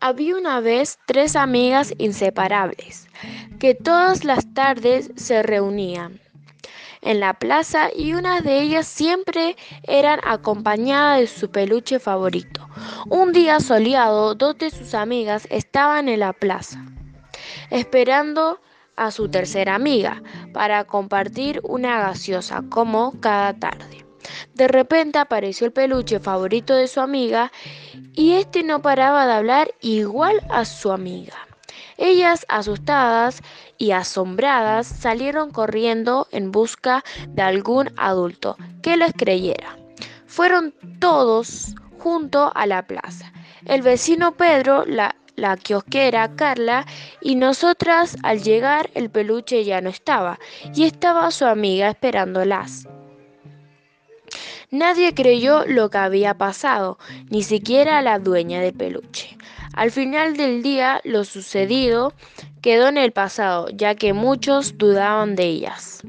Había una vez tres amigas inseparables que todas las tardes se reunían en la plaza y una de ellas siempre eran acompañada de su peluche favorito. Un día soleado, dos de sus amigas estaban en la plaza, esperando a su tercera amiga para compartir una gaseosa como cada tarde. De repente apareció el peluche favorito de su amiga y este no paraba de hablar igual a su amiga. Ellas, asustadas y asombradas, salieron corriendo en busca de algún adulto que les creyera. Fueron todos junto a la plaza. El vecino Pedro, la, la kiosquera Carla y nosotras al llegar el peluche ya no estaba y estaba su amiga esperándolas. Nadie creyó lo que había pasado, ni siquiera la dueña del peluche. Al final del día, lo sucedido quedó en el pasado, ya que muchos dudaban de ellas.